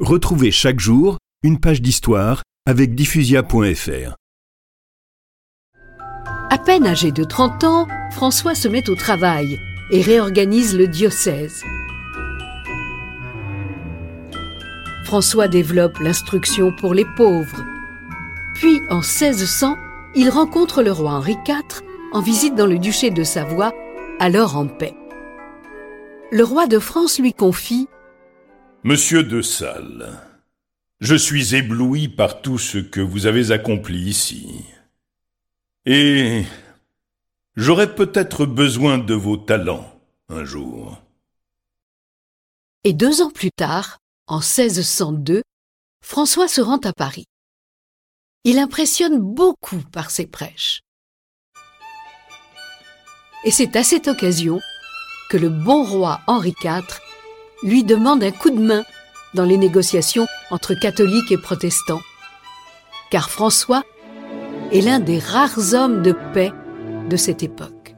Retrouvez chaque jour une page d'histoire avec diffusia.fr. À peine âgé de 30 ans, François se met au travail et réorganise le diocèse. François développe l'instruction pour les pauvres. Puis, en 1600, il rencontre le roi Henri IV en visite dans le duché de Savoie, alors en paix. Le roi de France lui confie Monsieur de Salles, je suis ébloui par tout ce que vous avez accompli ici. Et j'aurais peut-être besoin de vos talents un jour. Et deux ans plus tard, en 1602, François se rend à Paris. Il impressionne beaucoup par ses prêches. Et c'est à cette occasion que le bon roi Henri IV lui demande un coup de main dans les négociations entre catholiques et protestants. Car François est l'un des rares hommes de paix de cette époque.